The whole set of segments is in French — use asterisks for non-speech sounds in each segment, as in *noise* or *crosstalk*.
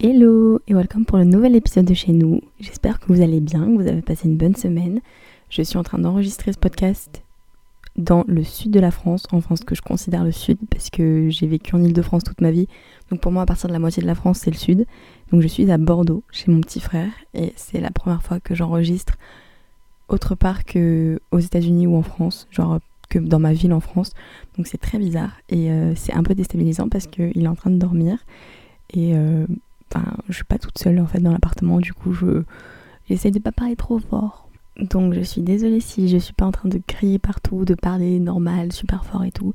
Hello et welcome pour le nouvel épisode de chez nous. J'espère que vous allez bien, que vous avez passé une bonne semaine. Je suis en train d'enregistrer ce podcast dans le sud de la France, en France que je considère le sud parce que j'ai vécu en Ile-de-France toute ma vie. Donc pour moi, à partir de la moitié de la France, c'est le sud. Donc je suis à Bordeaux chez mon petit frère et c'est la première fois que j'enregistre autre part que aux États-Unis ou en France, genre que dans ma ville en France. Donc c'est très bizarre et euh, c'est un peu déstabilisant parce qu'il est en train de dormir et euh, enfin, je suis pas toute seule en fait dans l'appartement. Du coup, je j'essaie de pas parler trop fort. Donc je suis désolée si je suis pas en train de crier partout, de parler normal, super fort et tout.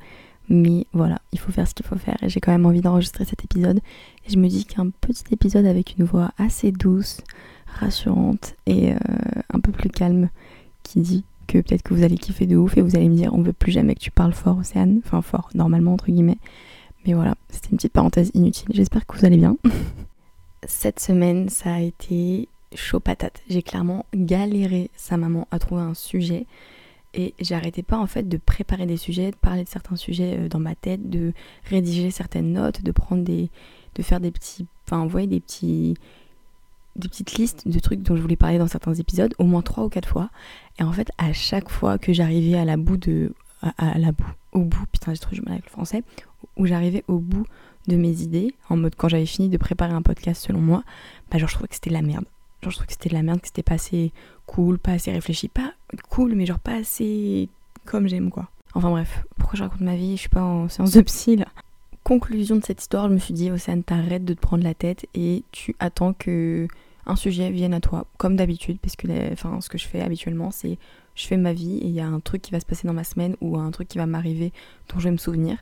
Mais voilà, il faut faire ce qu'il faut faire et j'ai quand même envie d'enregistrer cet épisode. Et je me dis qu'un petit épisode avec une voix assez douce, rassurante et euh, un peu plus calme qui dit que peut-être que vous allez kiffer de ouf et vous allez me dire on veut plus jamais que tu parles fort Océane, enfin fort normalement entre guillemets. Mais voilà, c'était une petite parenthèse inutile, j'espère que vous allez bien. *laughs* Cette semaine ça a été chaud patate, j'ai clairement galéré sa maman à trouver un sujet et j'arrêtais pas en fait de préparer des sujets, de parler de certains sujets euh, dans ma tête, de rédiger certaines notes, de prendre des. de faire des petits. enfin envoyer des petits des petites listes de trucs dont je voulais parler dans certains épisodes, au moins trois ou quatre fois. Et en fait, à chaque fois que j'arrivais à la bout de. À, la bout, au bout, putain, j'ai trop du mal avec le français, où j'arrivais au bout de mes idées, en mode quand j'avais fini de préparer un podcast selon moi, bah genre je trouvais que c'était de la merde. Genre je trouvais que c'était de la merde, que c'était pas assez cool, pas assez réfléchi, pas cool, mais genre pas assez comme j'aime quoi. Enfin bref, pourquoi je raconte ma vie? Je suis pas en séance de psy là. Conclusion de cette histoire, je me suis dit, Océane, t'arrêtes de te prendre la tête et tu attends que un sujet vienne à toi, comme d'habitude, parce que enfin, ce que je fais habituellement, c'est je fais ma vie et il y a un truc qui va se passer dans ma semaine ou un truc qui va m'arriver dont je vais me souvenir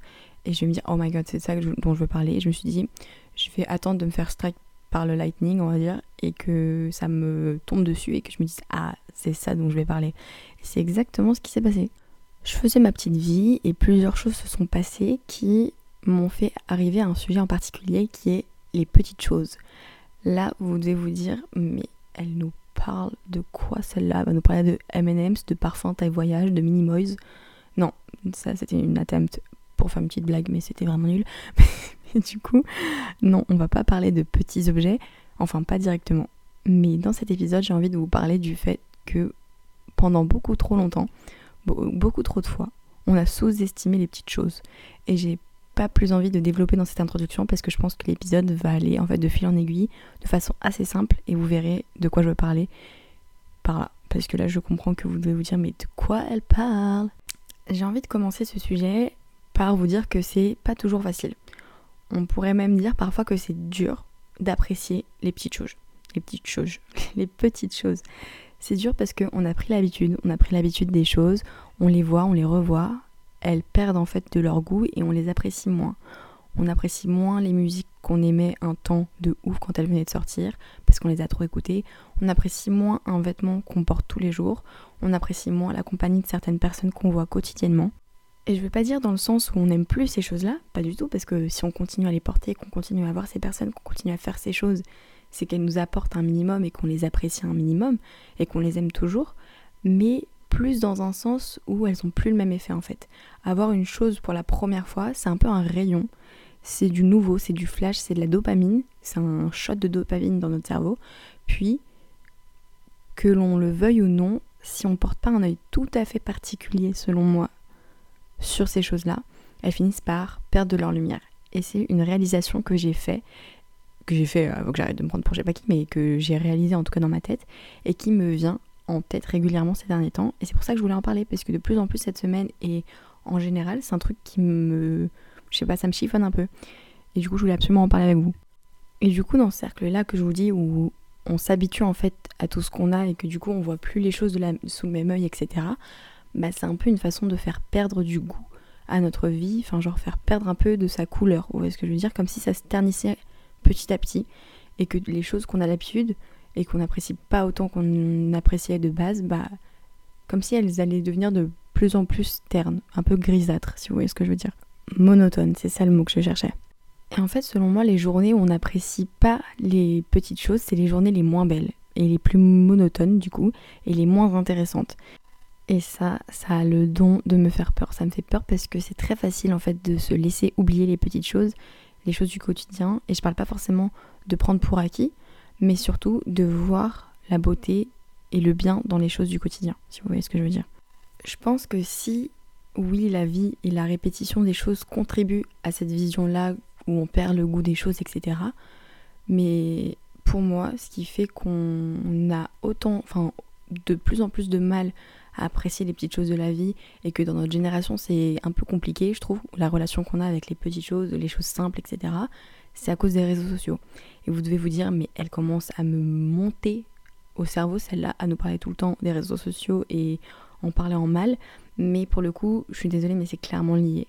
et je vais me dire, oh my god, c'est ça dont je veux parler. Et je me suis dit, je vais attendre de me faire strike par le lightning, on va dire, et que ça me tombe dessus et que je me dise, ah, c'est ça dont je vais parler. C'est exactement ce qui s'est passé. Je faisais ma petite vie et plusieurs choses se sont passées qui m'ont fait arriver à un sujet en particulier qui est les petites choses. Là, vous devez vous dire, mais elle nous parle de quoi celle-là? Elle va nous parler de M&M's, de parfum taille voyage, de Minimoys. Non, ça c'était une attempt pour faire une petite blague, mais c'était vraiment nul. *laughs* mais du coup, non, on va pas parler de petits objets, enfin pas directement. Mais dans cet épisode, j'ai envie de vous parler du fait que pendant beaucoup trop longtemps, beaucoup trop de fois, on a sous-estimé les petites choses. Et j'ai pas plus envie de développer dans cette introduction parce que je pense que l'épisode va aller en fait de fil en aiguille de façon assez simple et vous verrez de quoi je veux parler par là. Parce que là je comprends que vous devez vous dire mais de quoi elle parle? J'ai envie de commencer ce sujet par vous dire que c'est pas toujours facile. On pourrait même dire parfois que c'est dur d'apprécier les petites choses. Les petites choses. *laughs* Les petites choses. C'est dur parce qu'on a pris l'habitude, on a pris l'habitude des choses, on les voit, on les revoit, elles perdent en fait de leur goût et on les apprécie moins. On apprécie moins les musiques qu'on aimait un temps de ouf quand elles venaient de sortir parce qu'on les a trop écoutées. On apprécie moins un vêtement qu'on porte tous les jours. On apprécie moins la compagnie de certaines personnes qu'on voit quotidiennement. Et je veux pas dire dans le sens où on n'aime plus ces choses-là, pas du tout, parce que si on continue à les porter, qu'on continue à voir ces personnes, qu'on continue à faire ces choses, c'est qu'elles nous apportent un minimum et qu'on les apprécie un minimum et qu'on les aime toujours. Mais plus dans un sens où elles ont plus le même effet en fait. Avoir une chose pour la première fois, c'est un peu un rayon. C'est du nouveau, c'est du flash, c'est de la dopamine, c'est un shot de dopamine dans notre cerveau. Puis, que l'on le veuille ou non, si on porte pas un œil tout à fait particulier, selon moi, sur ces choses-là, elles finissent par perdre de leur lumière. Et c'est une réalisation que j'ai fait, que j'ai fait avant que j'arrête de me prendre pour je sais pas qui, mais que j'ai réalisé en tout cas dans ma tête, et qui me vient en tête régulièrement ces derniers temps. Et c'est pour ça que je voulais en parler, parce que de plus en plus cette semaine et en général, c'est un truc qui me. Je sais pas, ça me chiffonne un peu. Et du coup, je voulais absolument en parler avec vous. Et du coup, dans ce cercle-là que je vous dis, où on s'habitue en fait à tout ce qu'on a et que du coup, on voit plus les choses sous le même œil, etc., bah, c'est un peu une façon de faire perdre du goût à notre vie, enfin, genre faire perdre un peu de sa couleur. Vous voyez ce que je veux dire Comme si ça se ternissait petit à petit et que les choses qu'on a l'habitude, et qu'on n'apprécie pas autant qu'on appréciait de base, bah, comme si elles allaient devenir de plus en plus ternes, un peu grisâtres, si vous voyez ce que je veux dire. Monotone, c'est ça le mot que je cherchais. Et en fait, selon moi, les journées où on n'apprécie pas les petites choses, c'est les journées les moins belles, et les plus monotones du coup, et les moins intéressantes. Et ça, ça a le don de me faire peur. Ça me fait peur parce que c'est très facile en fait de se laisser oublier les petites choses, les choses du quotidien. Et je parle pas forcément de prendre pour acquis, mais surtout de voir la beauté et le bien dans les choses du quotidien, si vous voyez ce que je veux dire. Je pense que si, oui, la vie et la répétition des choses contribuent à cette vision-là où on perd le goût des choses, etc. Mais pour moi, ce qui fait qu'on a autant, enfin, de plus en plus de mal apprécier les petites choses de la vie et que dans notre génération c'est un peu compliqué, je trouve, la relation qu'on a avec les petites choses, les choses simples, etc. C'est à cause des réseaux sociaux. Et vous devez vous dire, mais elle commence à me monter au cerveau, celle-là, à nous parler tout le temps des réseaux sociaux et en parler en mal. Mais pour le coup, je suis désolée, mais c'est clairement lié.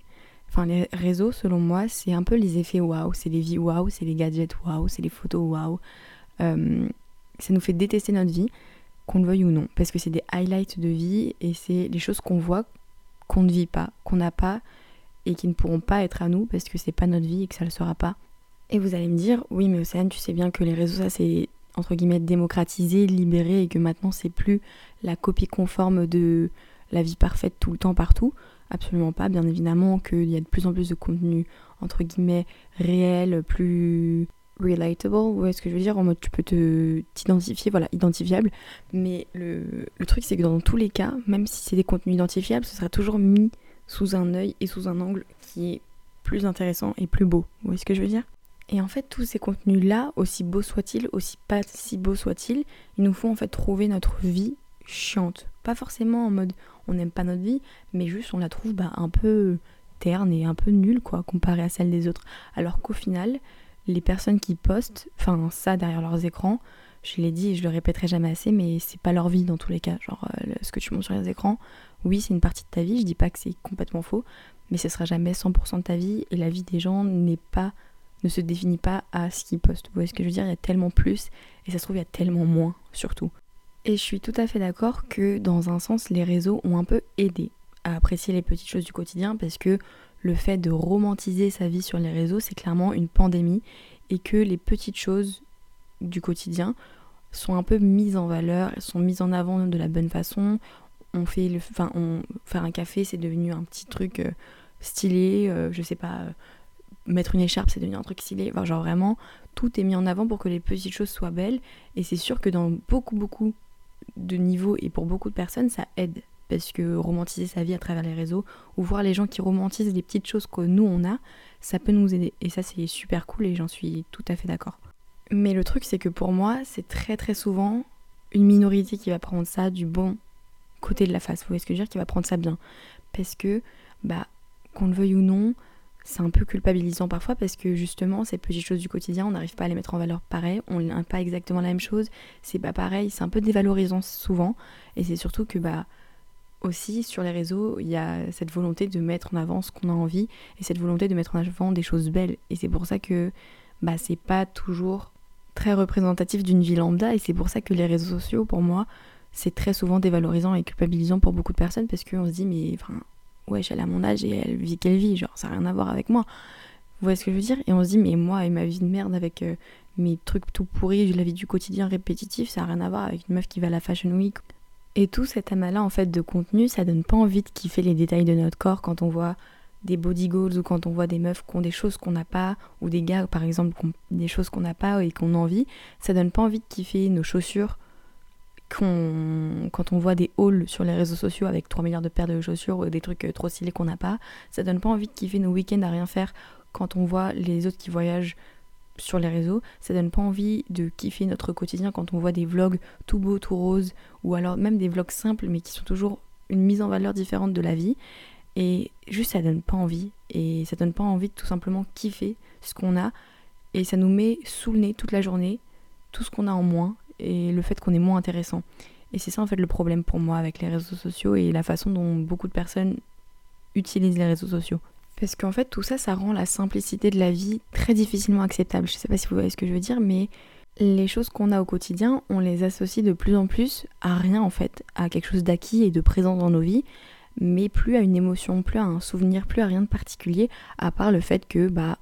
Enfin, les réseaux, selon moi, c'est un peu les effets waouh, c'est les vies waouh, c'est les gadgets waouh, c'est les photos waouh. Euh, ça nous fait détester notre vie, qu'on le veuille ou non, parce que c'est des highlights de vie et c'est les choses qu'on voit, qu'on ne vit pas, qu'on n'a pas et qui ne pourront pas être à nous parce que c'est pas notre vie et que ça le sera pas. Et vous allez me dire, oui, mais Océane, tu sais bien que les réseaux, ça c'est entre guillemets démocratisé, libéré et que maintenant c'est plus la copie conforme de la vie parfaite tout le temps partout. Absolument pas, bien évidemment qu'il y a de plus en plus de contenu entre guillemets réel, plus relatable, vous voyez ce que je veux dire, en mode tu peux t'identifier, voilà, identifiable. Mais le, le truc c'est que dans tous les cas, même si c'est des contenus identifiables, ce sera toujours mis sous un œil et sous un angle qui est plus intéressant et plus beau. Vous voyez ce que je veux dire? Et en fait, tous ces contenus-là, aussi beaux soient-ils, aussi pas si beaux soient-ils, ils nous font en fait trouver notre vie chiante. Pas forcément en mode on n'aime pas notre vie, mais juste on la trouve bah, un peu terne et un peu nulle quoi, comparée à celle des autres. Alors qu'au final, les personnes qui postent, enfin ça derrière leurs écrans, je l'ai dit et je le répéterai jamais assez, mais c'est pas leur vie dans tous les cas. Genre euh, ce que tu montres sur les écrans, oui c'est une partie de ta vie, je dis pas que c'est complètement faux, mais ce sera jamais 100% de ta vie et la vie des gens n'est pas ne se définit pas à ce qu'il poste. Vous voyez ce que je veux dire? Il y a tellement plus et ça se trouve il y a tellement moins surtout. Et je suis tout à fait d'accord que dans un sens les réseaux ont un peu aidé à apprécier les petites choses du quotidien parce que le fait de romantiser sa vie sur les réseaux c'est clairement une pandémie et que les petites choses du quotidien sont un peu mises en valeur, sont mises en avant de la bonne façon. On fait faire un café, c'est devenu un petit truc euh, stylé, euh, je sais pas, euh, mettre une écharpe, c'est devenu un truc stylé. Enfin, genre vraiment, tout est mis en avant pour que les petites choses soient belles. Et c'est sûr que dans beaucoup, beaucoup de niveaux et pour beaucoup de personnes, ça aide. Parce que romantiser sa vie à travers les réseaux, ou voir les gens qui romantisent les petites choses que nous on a, ça peut nous aider. Et ça, c'est super cool et j'en suis tout à fait d'accord. Mais le truc, c'est que pour moi, c'est très très souvent une minorité qui va prendre ça du bon côté de la face. Vous voyez ce que je veux dire? Qui va prendre ça bien. Parce que, bah, qu'on le veuille ou non, c'est un peu culpabilisant parfois parce que justement ces petites choses du quotidien on n'arrive pas à les mettre en valeur pareil, on n'a pas exactement la même chose, c'est pas pareil, c'est un peu dévalorisant souvent et c'est surtout que bah aussi sur les réseaux il y a cette volonté de mettre en avant ce qu'on a envie et cette volonté de mettre en avant des choses belles et c'est pour ça que bah c'est pas toujours très représentatif d'une vie lambda et c'est pour ça que les réseaux sociaux pour moi c'est très souvent dévalorisant et culpabilisant pour beaucoup de personnes parce qu'on se dit mais enfin ouais, elle a mon âge et elle vit quelle vie, genre ça n'a rien à voir avec moi. Vous voyez ce que je veux dire? Et on se dit, mais moi et ma vie de merde avec euh, mes trucs tout pourris, la vie du quotidien répétitif, ça n'a rien à voir avec une meuf qui va à la Fashion Week. Et tout cet amas-là en fait de contenu, ça donne pas envie de kiffer les détails de notre corps quand on voit des body goals ou quand on voit des meufs qui ont des choses qu'on n'a pas ou des gars par exemple qui ont des choses qu'on n'a pas et qu'on envie, ça donne pas envie de kiffer nos chaussures quand on voit des hauls sur les réseaux sociaux avec 3 milliards de paires de chaussures ou des trucs euh, trop stylés qu'on n'a pas, ça donne pas envie de kiffer nos week-ends à rien faire quand on voit les autres qui voyagent sur les réseaux, ça donne pas envie de kiffer notre quotidien quand on voit des vlogs tout beaux, tout roses, ou alors même des vlogs simples mais qui sont toujours une mise en valeur différente de la vie. Et juste ça donne pas envie. Et ça donne pas envie de tout simplement kiffer ce qu'on a. Et ça nous met sous le nez toute la journée, tout ce qu'on a en moins et le fait qu'on est moins intéressant. Et c'est ça en fait le problème pour moi avec les réseaux sociaux et la façon dont beaucoup de personnes utilisent les réseaux sociaux. Parce qu'en fait tout ça, ça rend la simplicité de la vie très difficilement acceptable. Je sais pas si vous voyez ce que je veux dire, mais les choses qu'on a au quotidien, on les associe de plus en plus à rien en fait, à quelque chose d'acquis et de présent dans nos vies, mais plus à une émotion, plus à un souvenir, plus à rien de particulier, à part le fait que bah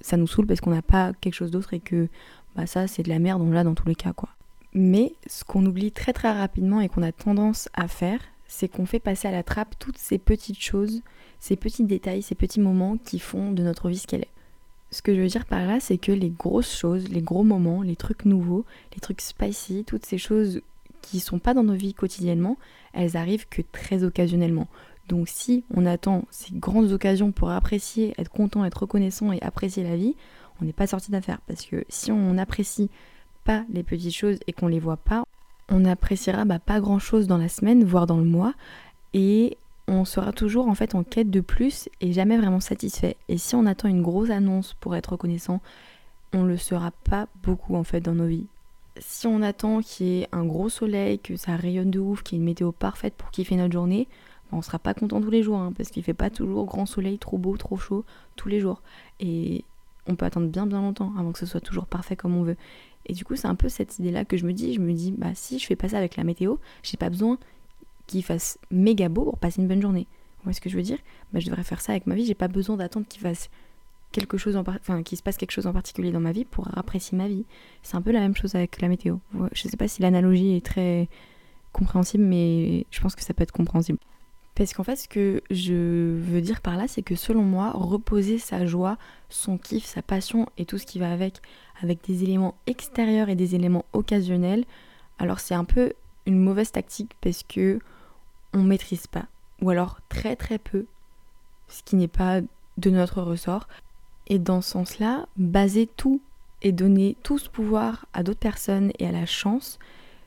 ça nous saoule parce qu'on n'a pas quelque chose d'autre et que bah ça c'est de la merde, on l'a dans tous les cas quoi. Mais ce qu'on oublie très très rapidement et qu'on a tendance à faire, c'est qu'on fait passer à la trappe toutes ces petites choses, ces petits détails, ces petits moments qui font de notre vie ce qu'elle est. Ce que je veux dire par là, c'est que les grosses choses, les gros moments, les trucs nouveaux, les trucs spicy, toutes ces choses qui sont pas dans nos vies quotidiennement, elles arrivent que très occasionnellement. Donc si on attend ces grandes occasions pour apprécier, être content, être reconnaissant et apprécier la vie, on n'est pas sorti d'affaire. Parce que si on n'apprécie pas les petites choses et qu'on les voit pas, on n'appréciera bah, pas grand chose dans la semaine, voire dans le mois, et on sera toujours en fait en quête de plus et jamais vraiment satisfait. Et si on attend une grosse annonce pour être reconnaissant, on le sera pas beaucoup en fait dans nos vies. Si on attend qu'il y ait un gros soleil, que ça rayonne de ouf, qu'il y ait une météo parfaite pour kiffer notre journée, on sera pas content tous les jours hein, parce qu'il fait pas toujours grand soleil, trop beau, trop chaud tous les jours. Et on peut attendre bien bien longtemps avant que ce soit toujours parfait comme on veut. Et du coup, c'est un peu cette idée-là que je me dis. Je me dis, bah si je fais pas ça avec la météo, j'ai pas besoin qu'il fasse méga beau pour passer une bonne journée. Vous voyez ce que je veux dire? Bah, Je devrais faire ça avec ma vie. J'ai pas besoin d'attendre qu'il fasse quelque chose en enfin qu'il se passe quelque chose en particulier dans ma vie pour apprécier ma vie. C'est un peu la même chose avec la météo. Je sais pas si l'analogie est très compréhensible, mais je pense que ça peut être compréhensible. Parce qu'en fait, ce que je veux dire par là, c'est que selon moi, reposer sa joie, son kiff, sa passion et tout ce qui va avec, avec des éléments extérieurs et des éléments occasionnels, alors c'est un peu une mauvaise tactique parce que maîtrise pas, ou alors très très peu, ce qui n'est pas de notre ressort. Et dans ce sens-là, baser tout et donner tout ce pouvoir à d'autres personnes et à la chance,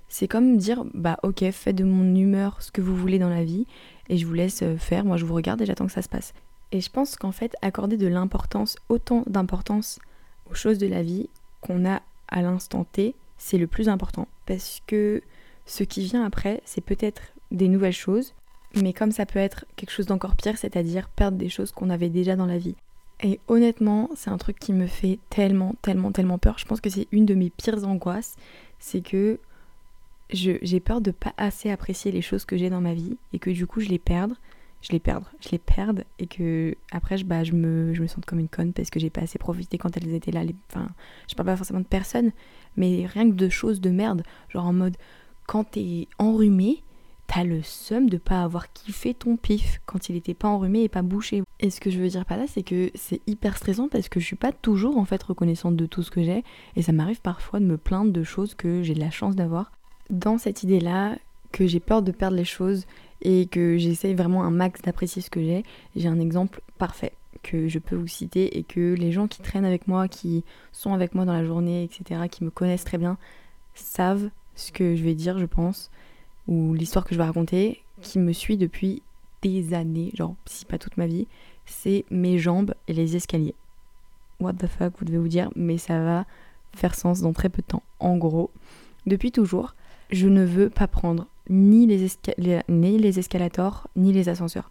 c'est comme dire bah ok, faites de mon humeur ce que vous voulez dans la vie et je vous laisse euh, faire, moi je vous regarde et j'attends que ça se passe. Et je pense qu'en fait, accorder de l'importance, autant d'importance aux choses de la vie qu'on a à l'instant T, c'est le plus important. Parce que ce qui vient après, c'est peut-être des nouvelles choses, mais comme ça peut être quelque chose d'encore pire, c'est-à-dire perdre des choses qu'on avait déjà dans la vie. Et honnêtement, c'est un truc qui me fait tellement, tellement, tellement peur. Je pense que c'est une de mes pires angoisses, c'est que j'ai peur de pas assez apprécier les choses que j'ai dans ma vie et que du coup je les perde, je les perdre, je les perde et que après je, bah, je, me, je me sens comme une conne parce que j'ai pas assez profité quand elles étaient là. Les, enfin, je parle pas forcément de personne, mais rien que de choses de merde, genre en mode quand t'es enrhumé, t'as le seum de pas avoir kiffé ton pif quand il était pas enrhumé et pas bouché. Et ce que je veux dire par là, c'est que c'est hyper stressant parce que je suis pas toujours en fait reconnaissante de tout ce que j'ai et ça m'arrive parfois de me plaindre de choses que j'ai de la chance d'avoir dans cette idée-là que j'ai peur de perdre les choses et que j'essaye vraiment un max d'apprécier ce que j'ai, j'ai un exemple parfait que je peux vous citer et que les gens qui traînent avec moi, qui sont avec moi dans la journée, etc., qui me connaissent très bien, savent ce que je vais dire, je pense, ou l'histoire que je vais raconter, qui me suit depuis des années, genre si pas toute ma vie, c'est mes jambes et les escaliers. What the fuck, vous devez vous dire, mais ça va faire sens dans très peu de temps. En gros, depuis toujours, je ne veux pas prendre ni les, ni les escalators ni les ascenseurs.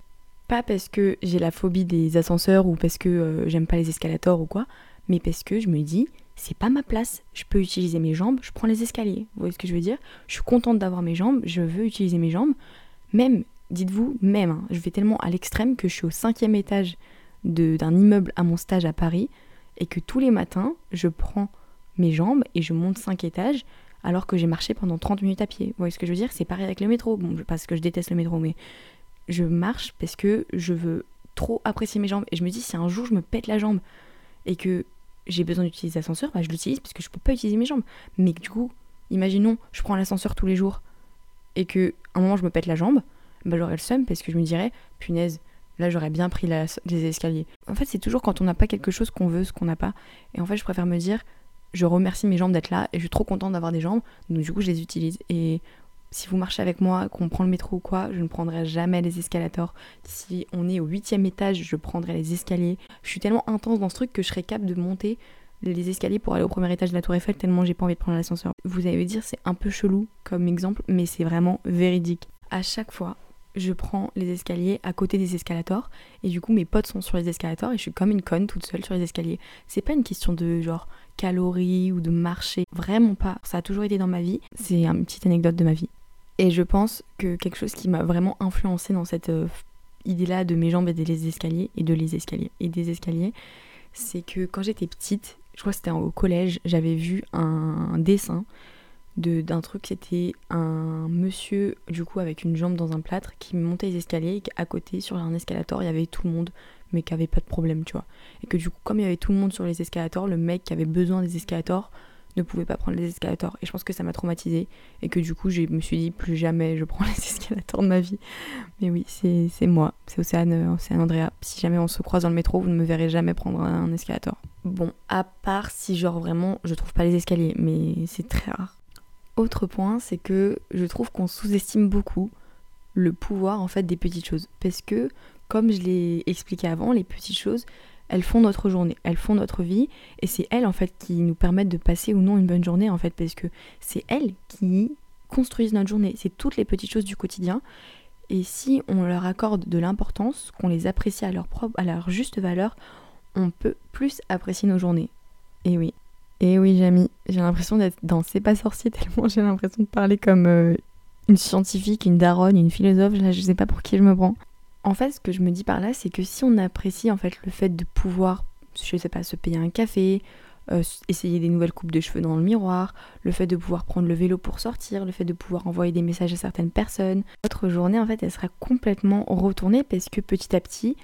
Pas parce que j'ai la phobie des ascenseurs ou parce que euh, j'aime pas les escalators ou quoi, mais parce que je me dis, c'est pas ma place. Je peux utiliser mes jambes, je prends les escaliers. Vous voyez ce que je veux dire? Je suis contente d'avoir mes jambes, je veux utiliser mes jambes. Même, dites-vous, même, hein, je vais tellement à l'extrême que je suis au cinquième étage d'un immeuble à mon stage à Paris et que tous les matins, je prends mes jambes et je monte cinq étages alors que j'ai marché pendant 30 minutes à pied. Vous voyez ce que je veux dire? C'est pareil avec le métro. Bon, parce que je déteste le métro, mais je marche parce que je veux trop apprécier mes jambes. Et je me dis, si un jour je me pète la jambe et que j'ai besoin d'utiliser l'ascenseur, bah, je l'utilise parce que je peux pas utiliser mes jambes. Mais du coup, imaginons, je prends l'ascenseur tous les jours et que un moment je me pète la jambe, bah, j'aurais le seum parce que je me dirais, punaise, là j'aurais bien pris les escaliers. En fait, c'est toujours quand on n'a pas quelque chose qu'on veut, ce qu'on n'a pas. Et en fait, je préfère me dire, je remercie mes jambes d'être là et je suis trop contente d'avoir des jambes, donc du coup je les utilise. Et si vous marchez avec moi, qu'on prend le métro ou quoi, je ne prendrai jamais les escalators. Si on est au huitième étage, je prendrai les escaliers. Je suis tellement intense dans ce truc que je serais capable de monter les escaliers pour aller au premier étage de la Tour Eiffel tellement j'ai pas envie de prendre l'ascenseur. Vous allez dire c'est un peu chelou comme exemple, mais c'est vraiment véridique. À chaque fois, je prends les escaliers à côté des escalators et du coup mes potes sont sur les escalators et je suis comme une conne toute seule sur les escaliers. C'est pas une question de genre calories ou de marcher, vraiment pas. Ça a toujours été dans ma vie. C'est une petite anecdote de ma vie. Et je pense que quelque chose qui m'a vraiment influencé dans cette euh, idée-là de mes jambes et des escaliers et de les escaliers et des escaliers, c'est que quand j'étais petite, je crois que c'était au collège, j'avais vu un dessin d'un truc, c'était un monsieur, du coup, avec une jambe dans un plâtre, qui montait les escaliers et à côté, sur un escalator, il y avait tout le monde, mais qui avait pas de problème, tu vois. Et que du coup, comme il y avait tout le monde sur les escalators, le mec qui avait besoin des escalators ne pouvait pas prendre les escalators. Et je pense que ça m'a traumatisée. Et que du coup, je me suis dit, plus jamais je prends *laughs* les escalators de ma vie. Mais oui, c'est moi. C'est Océane, Océane Andrea. Si jamais on se croise dans le métro, vous ne me verrez jamais prendre un escalator. Bon, à part si genre vraiment je trouve pas les escaliers, mais c'est très rare. Autre point, c'est que je trouve qu'on sous-estime beaucoup le pouvoir en fait des petites choses. Parce que, comme je l'ai expliqué avant, les petites choses, elles font notre journée, elles font notre vie, et c'est elles en fait qui nous permettent de passer ou non une bonne journée en fait, parce que c'est elles qui construisent notre journée, c'est toutes les petites choses du quotidien, et si on leur accorde de l'importance, qu'on les apprécie à leur propre, à leur juste valeur, on peut plus apprécier nos journées. Et oui, et oui, Jamie, j'ai l'impression d'être dans C'est pas sorcier *laughs* tellement j'ai l'impression de parler comme euh, une scientifique, une daronne, une philosophe, là je sais pas pour qui je me prends. En fait, ce que je me dis par là, c'est que si on apprécie en fait le fait de pouvoir, je sais pas, se payer un café, euh, essayer des nouvelles coupes de cheveux dans le miroir, le fait de pouvoir prendre le vélo pour sortir, le fait de pouvoir envoyer des messages à certaines personnes, notre journée en fait elle sera complètement retournée parce que petit à petit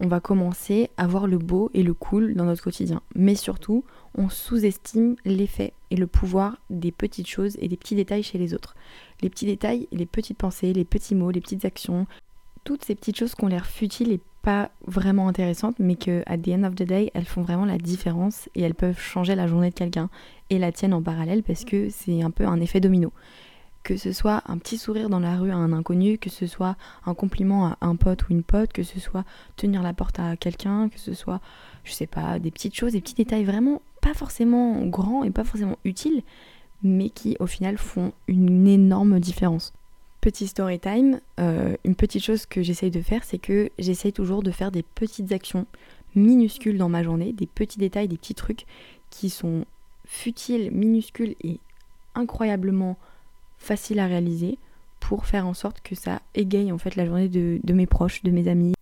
on va commencer à voir le beau et le cool dans notre quotidien. Mais surtout, on sous-estime l'effet et le pouvoir des petites choses et des petits détails chez les autres. Les petits détails, les petites pensées, les petits mots, les petites actions, toutes ces petites choses qui ont l'air futiles et pas vraiment intéressantes, mais que at the end of the day, elles font vraiment la différence et elles peuvent changer la journée de quelqu'un et la tienne en parallèle parce que c'est un peu un effet domino. Que ce soit un petit sourire dans la rue à un inconnu, que ce soit un compliment à un pote ou une pote, que ce soit tenir la porte à quelqu'un, que ce soit, je sais pas, des petites choses, des petits détails vraiment pas forcément grands et pas forcément utiles, mais qui au final font une énorme différence. Petit story time, euh, une petite chose que j'essaye de faire, c'est que j'essaye toujours de faire des petites actions minuscules dans ma journée, des petits détails, des petits trucs qui sont futiles, minuscules et incroyablement faciles à réaliser pour faire en sorte que ça égaye en fait la journée de, mes proches, de mes amis.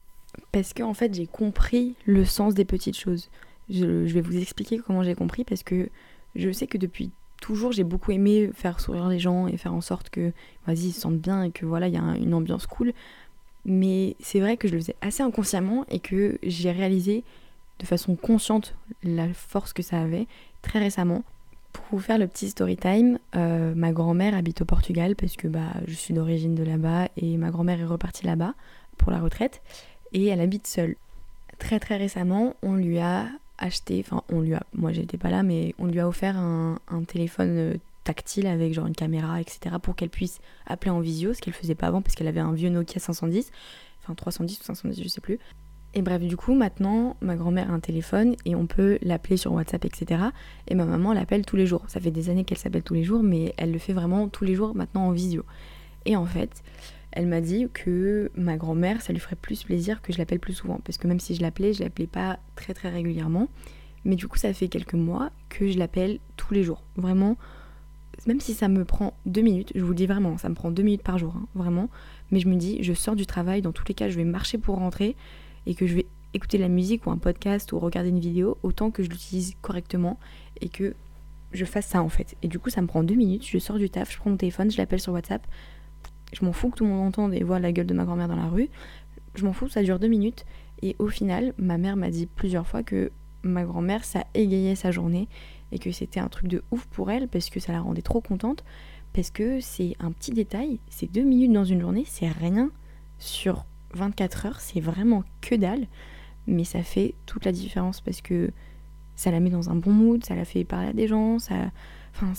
Parce que en fait j'ai compris le sens des petites choses. je vais vous expliquer comment j'ai compris parce que je sais que depuis toujours j'ai beaucoup aimé faire sourire les gens et faire en sorte que vas-y ils se sentent bien et que voilà il y a une ambiance cool. Mais c'est vrai que je le faisais assez inconsciemment et que j'ai réalisé de façon consciente la force que ça avait très récemment. Pour vous faire le petit story time euh, ma grand-mère habite au Portugal parce que bah je suis d'origine de là-bas et ma grand-mère est repartie là-bas pour la retraite et elle habite seule. Très très récemment on lui a acheté, enfin on lui a, moi j'étais pas là, mais on lui a offert un, téléphone euh, tactile avec genre une caméra, etc. pour qu'elle puisse appeler en visio, ce qu'elle faisait pas avant parce qu'elle avait un vieux Nokia 510, enfin 310 ou 510, je sais plus. Et bref, du coup, maintenant, ma grand-mère a un téléphone et on peut l'appeler sur WhatsApp, etc. Et ma maman l'appelle tous les jours. Ça fait des années qu'elle s'appelle tous les jours, mais elle le fait vraiment tous les jours maintenant en visio. Et en fait, elle m'a dit que ma grand-mère, ça lui ferait plus plaisir que je l'appelle plus souvent. Parce que même si je l'appelais, je l'appelais pas très très régulièrement. Mais du coup, ça fait quelques mois que je l'appelle tous les jours. Vraiment, même si ça me prend deux minutes, je vous le dis vraiment, ça me prend deux minutes par jour, hein, vraiment. Mais je me dis, je sors du travail, dans tous les cas, je vais marcher pour rentrer et que je vais écouter de la musique ou un podcast ou regarder une vidéo, autant que je l'utilise correctement et que je fasse ça en fait. Et du coup, ça me prend deux minutes, je sors du taf, je prends mon téléphone, je l'appelle sur WhatsApp je m'en fous que tout le monde entende et voit la gueule de ma grand-mère dans la rue. Je m'en fous, ça dure deux minutes. Et au final, ma mère m'a dit plusieurs fois que ma grand-mère, ça égayait sa journée et que c'était un truc de ouf pour elle parce que ça la rendait trop contente. Parce que c'est un petit détail, c'est deux minutes dans une journée, c'est rien sur 24 heures, c'est vraiment que dalle. Mais ça fait toute la différence parce que ça la met dans un bon mood, ça la fait parler à des gens, ça, Enfin,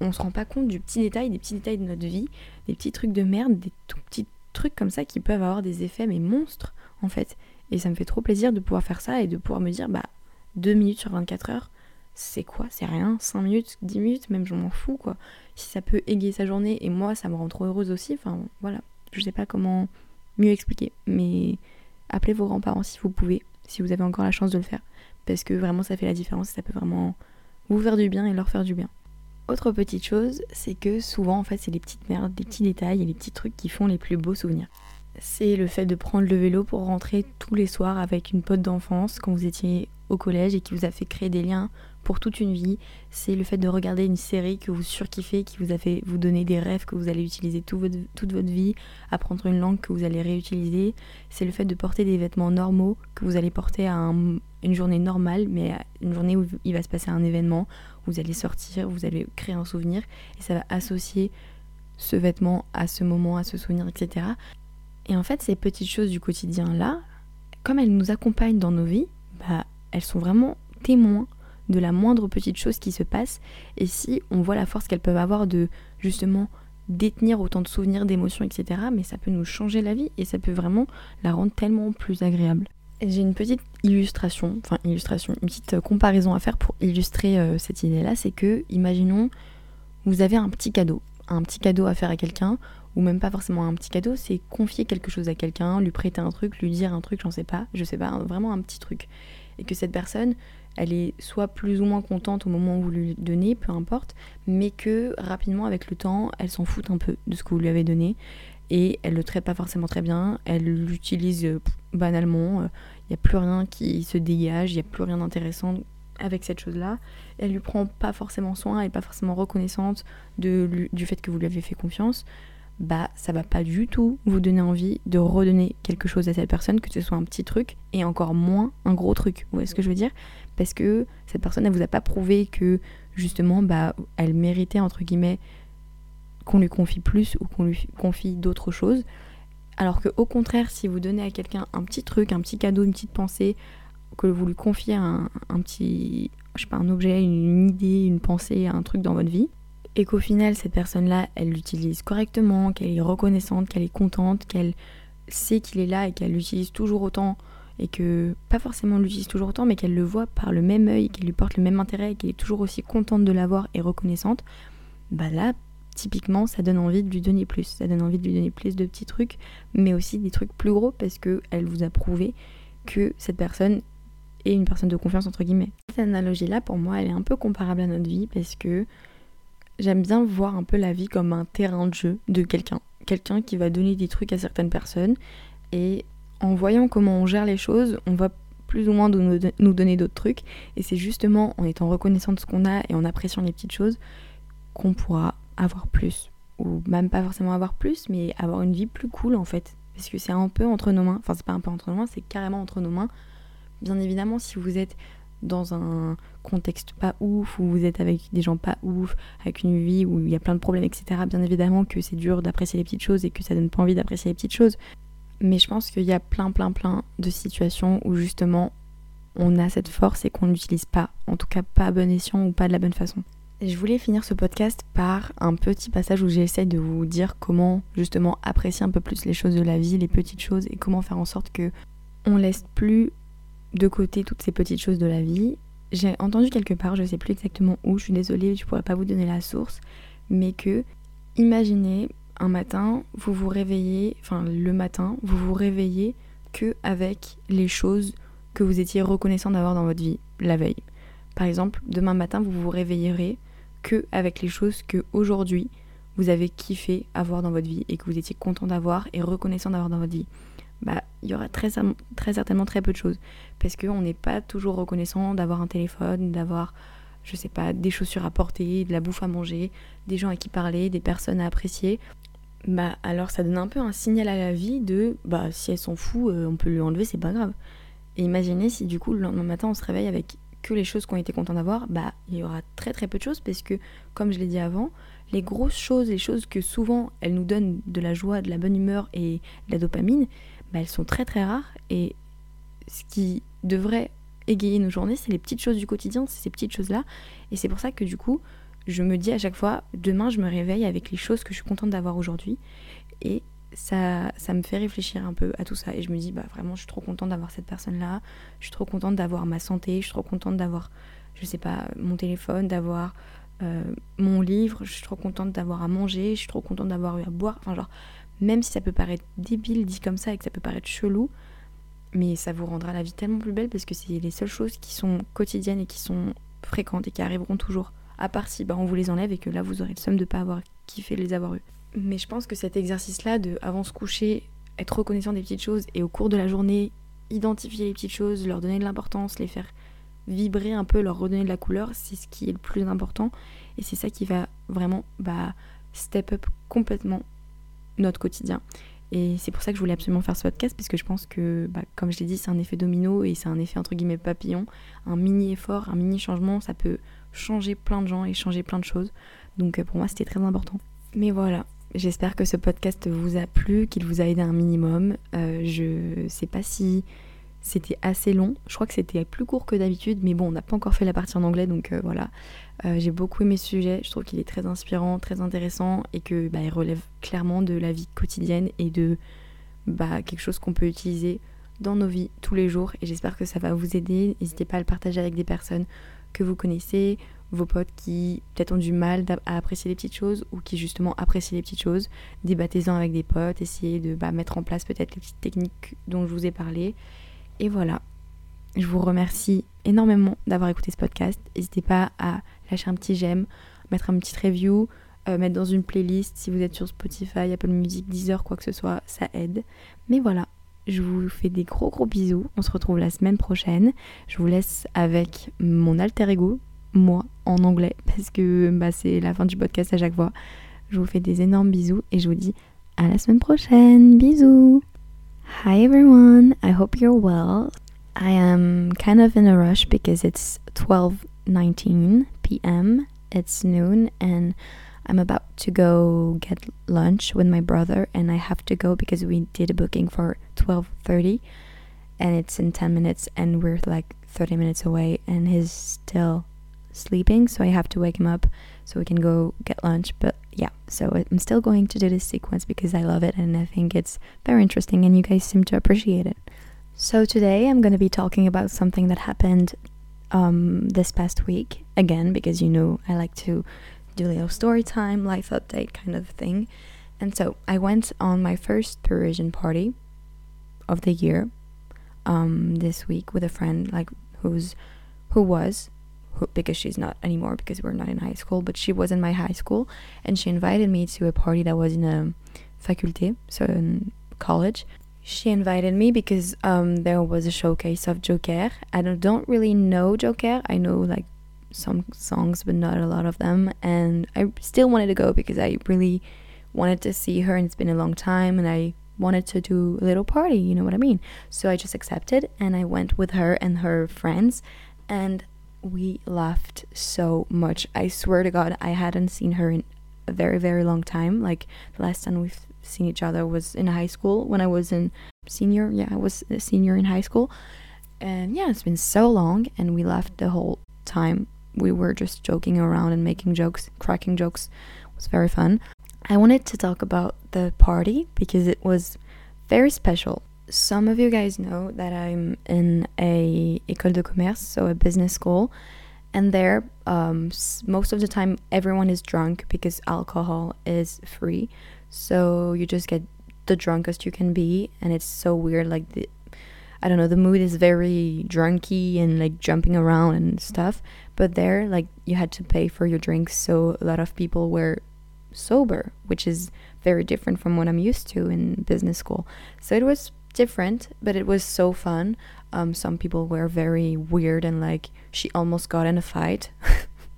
on se rend pas compte du petit détail, des petits détails de notre vie, des petits trucs de merde, des tout petits trucs comme ça qui peuvent avoir des effets mais monstres en fait. Et ça me fait trop plaisir de pouvoir faire ça et de pouvoir me dire bah 2 minutes sur 24 heures, c'est quoi? C'est rien, 5 minutes, 10 minutes, même je m'en fous quoi. Si ça peut égayer sa journée et moi ça me rend trop heureuse aussi, enfin voilà, je sais pas comment mieux expliquer, mais appelez vos grands-parents si vous pouvez, si vous avez encore la chance de le faire, parce que vraiment ça fait la différence, ça peut vraiment vous faire du bien et leur faire du bien. Autre petite chose, c'est que souvent en fait c'est les petites merdes, les petits détails et les petits trucs qui font les plus beaux souvenirs. C'est le fait de prendre le vélo pour rentrer tous les soirs avec une pote d'enfance quand vous étiez au collège et qui vous a fait créer des liens pour toute une vie. C'est le fait de regarder une série que vous surkiffez, qui vous a fait vous donner des rêves que vous allez utiliser toute votre vie, apprendre une langue que vous allez réutiliser. C'est le fait de porter des vêtements normaux que vous allez porter à une journée normale, mais à une journée où il va se passer un événement, vous allez sortir, vous allez créer un souvenir, et ça va associer ce vêtement à ce moment, à ce souvenir, etc. Et en fait, ces petites choses du quotidien là, comme elles nous accompagnent dans nos vies, bah, elles sont vraiment témoins de la moindre petite chose qui se passe. Et si on voit la force qu'elles peuvent avoir de justement détenir autant de souvenirs, d'émotions, etc., mais ça peut nous changer la vie et ça peut vraiment la rendre tellement plus agréable. J'ai une petite illustration, enfin illustration, une petite comparaison à faire pour illustrer euh, cette idée-là, c'est que, imaginons, vous avez un petit cadeau, un petit cadeau à faire à quelqu'un, ou même pas forcément un petit cadeau, c'est confier quelque chose à quelqu'un, lui prêter un truc, lui dire un truc, j'en sais pas, je sais pas, vraiment un petit truc. Et que cette personne, elle est soit plus ou moins contente au moment où vous lui donnez, peu importe, mais que rapidement, avec le temps, elle s'en fout un peu de ce que vous lui avez donné et elle le traite pas forcément très bien, elle l'utilise euh, banalement, il euh, n'y a plus rien qui se dégage, il n'y a plus rien d'intéressant avec cette chose-là. Elle lui prend pas forcément soin, elle n'est pas forcément reconnaissante du fait que vous lui avez fait confiance bah ça va pas du tout vous donner envie de redonner quelque chose à cette personne, que ce soit un petit truc et encore moins un gros truc. Vous voyez ce que je veux dire? Parce que cette personne, elle vous a pas prouvé que justement, bah, elle méritait entre guillemets qu'on lui confie plus ou qu'on lui confie d'autres choses. Alors que au contraire, si vous donnez à quelqu'un un petit truc, un petit cadeau, une petite pensée, que vous lui confiez un, un petit, je sais pas, un objet, une idée, une pensée, un truc dans votre vie, et qu'au final cette personne-là, elle l'utilise correctement, qu'elle est reconnaissante, qu'elle est contente, qu'elle sait qu'il est là et qu'elle l'utilise toujours autant. Et que pas forcément l'utilise toujours autant mais qu'elle le voit par le même œil, qu'elle lui porte le même intérêt et qu'elle est toujours aussi contente de l'avoir et reconnaissante, bah là typiquement ça donne envie de lui donner plus, ça donne envie de lui donner plus de petits trucs mais aussi des trucs plus gros parce que elle vous a prouvé que cette personne est une personne de confiance entre guillemets. Cette analogie là pour moi elle est un peu comparable à notre vie parce que J'aime bien voir un peu la vie comme un terrain de jeu de quelqu'un. Quelqu'un qui va donner des trucs à certaines personnes. Et en voyant comment on gère les choses, on va plus ou moins nous donner d'autres trucs. Et c'est justement en étant reconnaissant de ce qu'on a et en appréciant les petites choses qu'on pourra avoir plus. Ou même pas forcément avoir plus, mais avoir une vie plus cool en fait. Parce que c'est un peu entre nos mains. Enfin, c'est pas un peu entre nos mains, c'est carrément entre nos mains. Bien évidemment, si vous êtes dans un contexte pas ouf, où vous êtes avec des gens pas ouf, avec une vie où il y a plein de problèmes, etc., bien évidemment que c'est dur d'apprécier les petites choses et que ça donne pas envie d'apprécier les petites choses. Mais je pense qu'il y a plein, plein, plein de situations où justement on a cette force et qu'on l'utilise pas, en tout cas pas à bon escient ou pas de la bonne façon. je voulais finir ce podcast par un petit passage où j'essaie de vous dire comment justement apprécier un peu plus les choses de la vie, les petites choses et comment faire en sorte que on laisse plus de côté toutes ces petites choses de la vie. J'ai entendu quelque part, je sais plus exactement où, je suis désolée, je pourrais pas vous donner la source, mais que imaginez un matin, vous vous réveillez, enfin le matin, vous vous réveillez que avec les choses que vous étiez reconnaissant d'avoir dans votre vie la veille. Par exemple, demain matin, vous vous réveillerez que avec les choses que aujourd'hui vous avez kiffé avoir dans votre vie et que vous étiez content d'avoir et reconnaissant d'avoir dans votre vie bah, il y aura très, certainement très peu de choses. Parce qu'on n'est pas toujours reconnaissant d'avoir un téléphone, d'avoir, je sais pas, des chaussures à porter, de la bouffe à manger, des gens à qui parler, des personnes à apprécier. Bah, alors ça donne un peu un signal à la vie de, bah, si elle s'en fout, euh, on peut lui enlever, c'est pas grave. Et imaginez si du coup le lendemain matin on se réveille avec que les choses qu'on était content d'avoir, bah il y aura très très peu de choses parce que, comme je l'ai dit avant, les grosses choses, les choses que souvent elles nous donnent de la joie, de la bonne humeur et de la dopamine, bah, elles sont très très rares et ce qui devrait égayer nos journées, c'est les petites choses du quotidien, c'est ces petites choses-là. Et c'est pour ça que du coup, je me dis à chaque fois, demain je me réveille avec les choses que je suis contente d'avoir aujourd'hui. Et ça, ça me fait réfléchir un peu à tout ça. Et je me dis, bah vraiment, je suis trop contente d'avoir cette personne-là. Je suis trop contente d'avoir ma santé. Je suis trop contente d'avoir, je sais pas, mon téléphone, d'avoir euh, mon livre. Je suis trop contente d'avoir à manger. Je suis trop contente d'avoir eu à boire. Enfin, genre, même si ça peut paraître débile dit comme ça et que ça peut paraître chelou, mais ça vous rendra la vie tellement plus belle parce que c'est les seules choses qui sont quotidiennes et qui sont fréquentes et qui arriveront toujours. À part si bah, on vous les enlève et que là vous aurez le somme de pas avoir kiffé les avoir eues. Mais je pense que cet exercice-là de avant se coucher, être reconnaissant des petites choses et au cours de la journée, identifier les petites choses, leur donner de l'importance, les faire vibrer un peu, leur redonner de la couleur, c'est ce qui est le plus important. Et c'est ça qui va vraiment bah, step up complètement notre quotidien. Et c'est pour ça que je voulais absolument faire ce podcast, parce que je pense que, bah, comme je l'ai dit, c'est un effet domino et c'est un effet entre guillemets papillon. Un mini effort, un mini changement, ça peut changer plein de gens et changer plein de choses. Donc euh, pour moi, c'était très important. Mais voilà, j'espère que ce podcast vous a plu, qu'il vous a aidé un minimum. Euh, je sais pas si c'était assez long. Je crois que c'était plus court que d'habitude, mais bon, on n'a pas encore fait la partie en anglais, donc euh, voilà. Euh, j'ai beaucoup aimé ce sujet. Je trouve qu'il est très inspirant, très intéressant et que bah, il relève clairement de la vie quotidienne et de bah, quelque chose qu'on peut utiliser dans nos vies tous les jours. Et j'espère que ça va vous aider. N'hésitez pas à le partager avec des personnes que vous connaissez, vos potes qui peut-être ont du mal à apprécier les petites choses ou qui justement apprécient les petites choses. Débattez-en avec des potes, essayez de bah, mettre en place peut-être les petites techniques dont je vous ai parlé. Et voilà, je vous remercie énormément d'avoir écouté ce podcast. N'hésitez pas à lâcher un petit j'aime, mettre un petit review, euh, mettre dans une playlist si vous êtes sur Spotify, Apple Music, Deezer, quoi que ce soit, ça aide. Mais voilà, je vous fais des gros gros bisous. On se retrouve la semaine prochaine. Je vous laisse avec mon alter ego, moi, en anglais, *laughs* parce que bah, c'est la fin du podcast à chaque fois. Je vous fais des énormes bisous et je vous dis à la semaine prochaine. Bisous Hi everyone, I hope you're well. I am kind of in a rush because it's 12:19 p.m. It's noon and I'm about to go get lunch with my brother and I have to go because we did a booking for 12:30 and it's in 10 minutes and we're like 30 minutes away and he's still sleeping so I have to wake him up so we can go get lunch. But yeah, so I'm still going to do this sequence because I love it and I think it's very interesting and you guys seem to appreciate it. So today I'm going to be talking about something that happened um, this past week again because you know I like to do a little story time, life update kind of thing. And so I went on my first Parisian party of the year um, this week with a friend like who's who was who, because she's not anymore because we're not in high school, but she was in my high school and she invited me to a party that was in a faculté, so in college. She invited me because um, there was a showcase of Joker. I don't, don't really know Joker. I know like some songs, but not a lot of them. And I still wanted to go because I really wanted to see her, and it's been a long time, and I wanted to do a little party, you know what I mean? So I just accepted and I went with her and her friends. And we laughed so much. I swear to God, I hadn't seen her in a very, very long time. Like the last time we've seen each other was in high school when I was in senior. Yeah, I was a senior in high school. And yeah, it's been so long, and we laughed the whole time. We were just joking around and making jokes, cracking jokes. It was very fun. I wanted to talk about the party because it was very special some of you guys know that I'm in a école de commerce, so a business school, and there, um, most of the time, everyone is drunk because alcohol is free. So you just get the drunkest you can be, and it's so weird. Like the, I don't know, the mood is very drunky and like jumping around and stuff. But there, like you had to pay for your drinks, so a lot of people were sober, which is very different from what I'm used to in business school. So it was different, but it was so fun. Um, some people were very weird and like she almost got in a fight,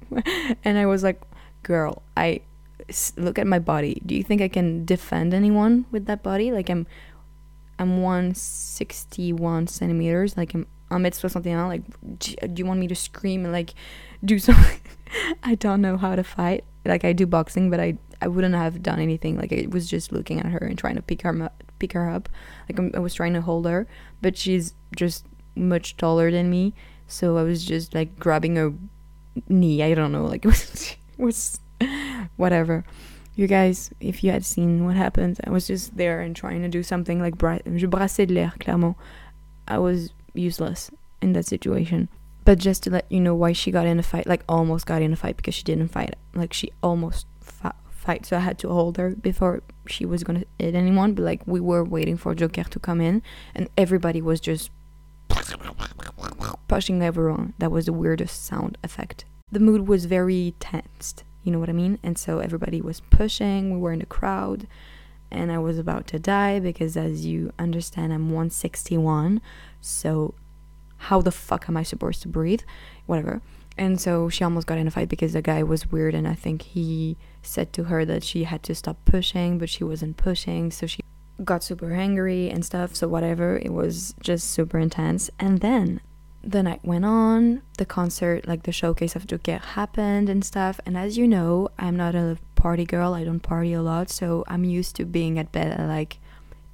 *laughs* and I was like, "Girl, I look at my body. Do you think I can defend anyone with that body? Like I'm, I'm 161 centimeters. Like I'm, I'm something else. Like, do you want me to scream and like do *laughs* something? I don't know how to fight. Like I do boxing, but I I wouldn't have done anything. Like I was just looking at her and trying to pick her up, pick her up. Like I'm, i was trying to hold her, but she's just much taller than me, so I was just like grabbing her knee. I don't know, like *laughs* it was, it was whatever. You guys, if you had seen what happened, I was just there and trying to do something like je brassais de l'air, clairement. I was useless in that situation. But just to let you know why she got in a fight, like almost got in a fight because she didn't fight. Like she almost fight, so I had to hold her before she was gonna hit anyone. But like we were waiting for Joker to come in, and everybody was just pushing everyone. That was the weirdest sound effect. The mood was very tensed, you know what I mean? And so everybody was pushing. We were in the crowd, and I was about to die because, as you understand, I'm 161, so how the fuck am I supposed to breathe? Whatever. And so she almost got in a fight because the guy was weird, and I think he said to her that she had to stop pushing, but she wasn't pushing, so she got super angry and stuff. So, whatever, it was just super intense. And then the night went on, the concert, like the showcase of Joker happened and stuff. And as you know, I'm not a party girl, I don't party a lot, so I'm used to being at bed at like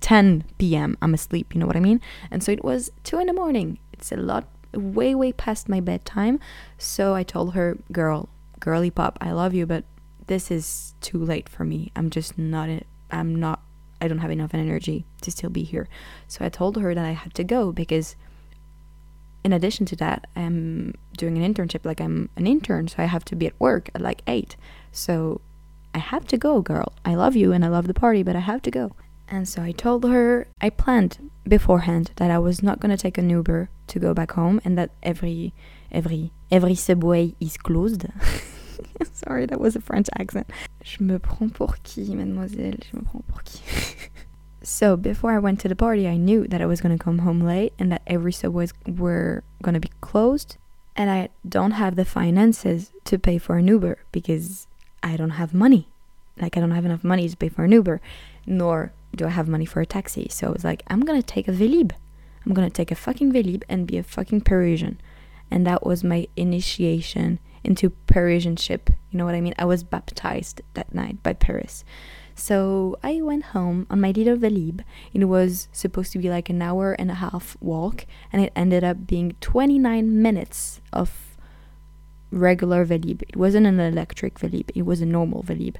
10 p.m. I'm asleep, you know what I mean? And so it was 2 in the morning. It's a lot way, way past my bedtime. So I told her, girl, girly pop, I love you, but this is too late for me. I'm just not, I'm not, I don't have enough energy to still be here. So I told her that I had to go because in addition to that, I'm doing an internship, like I'm an intern, so I have to be at work at like 8. So I have to go, girl. I love you and I love the party, but I have to go. And so I told her I planned beforehand that I was not gonna take an Uber to go back home and that every every every subway is closed. *laughs* Sorry, that was a French accent. Je me prends pour qui, mademoiselle? Je me prends pour qui? *laughs* so before I went to the party, I knew that I was gonna come home late and that every subways were gonna be closed. And I don't have the finances to pay for an Uber because I don't have money. Like I don't have enough money to pay for an Uber, nor do I have money for a taxi? So I was like, I'm gonna take a Vélib. I'm gonna take a fucking Vélib and be a fucking Parisian. And that was my initiation into Parisianship. You know what I mean? I was baptized that night by Paris. So I went home on my little Vélib. It was supposed to be like an hour and a half walk, and it ended up being 29 minutes of regular Vélib. It wasn't an electric Vélib, it was a normal Vélib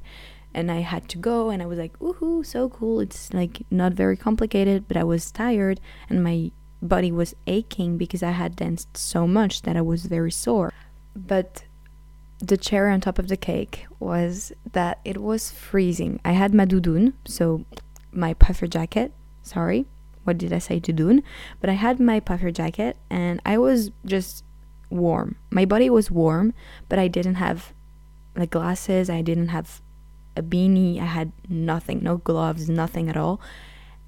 and I had to go and I was like, woohoo, so cool. It's like not very complicated, but I was tired and my body was aching because I had danced so much that I was very sore. But the cherry on top of the cake was that it was freezing. I had my doudoune, so my puffer jacket. Sorry, what did I say, doudoune? But I had my puffer jacket and I was just warm. My body was warm, but I didn't have like glasses. I didn't have a beanie, I had nothing, no gloves, nothing at all.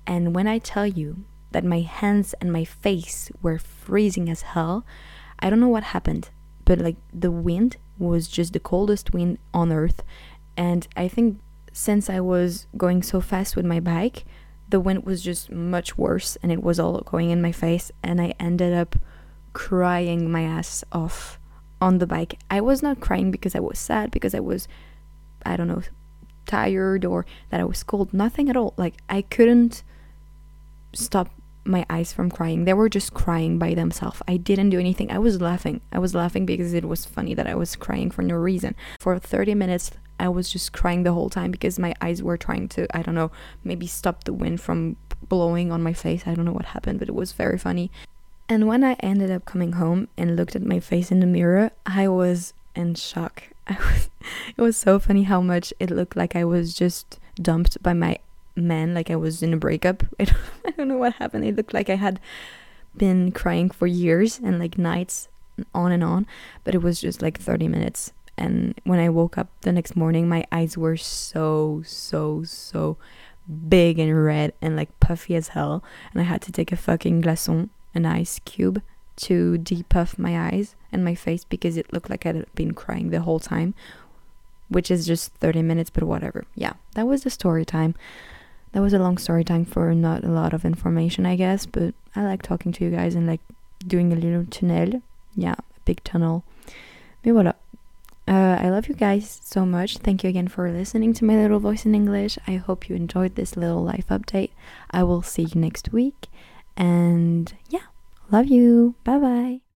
And when I tell you that my hands and my face were freezing as hell, I don't know what happened, but like the wind was just the coldest wind on earth. And I think since I was going so fast with my bike, the wind was just much worse and it was all going in my face. And I ended up crying my ass off on the bike. I was not crying because I was sad, because I was, I don't know, tired or that I was cold. Nothing at all. Like I couldn't stop my eyes from crying. They were just crying by themselves. I didn't do anything. I was laughing. I was laughing because it was funny that I was crying for no reason. For 30 minutes, I was just crying the whole time because my eyes were trying to, I don't know, maybe stop the wind from blowing on my face. I don't know what happened, but it was very funny. And when I ended up coming home and looked at my face in the mirror, I was in shock. *laughs* I was, it was so funny how much it looked like I was just dumped by my man, like I was in a breakup. I *laughs* don't, I don't know what happened. It looked like I had been crying for years and like nights on and on, but it was just like 30 minutes. And when I woke up the next morning, my eyes were so, so, so big and red and like puffy as hell. And I had to take a fucking glaçon, an ice cube, to depuff my eyes and my face because it looked like I'd been crying the whole time, which is just 30 minutes, but whatever. Yeah, that was the story time. That was a long story time for not a lot of information, I guess, but I like talking to you guys and like doing a little tunnel. Yeah, a big tunnel. Mais voilà. Uh, I love you guys so much. Thank you again for listening to my little voice in English. I hope you enjoyed this little life update. I will see you next week. And yeah, Love you. Bye bye.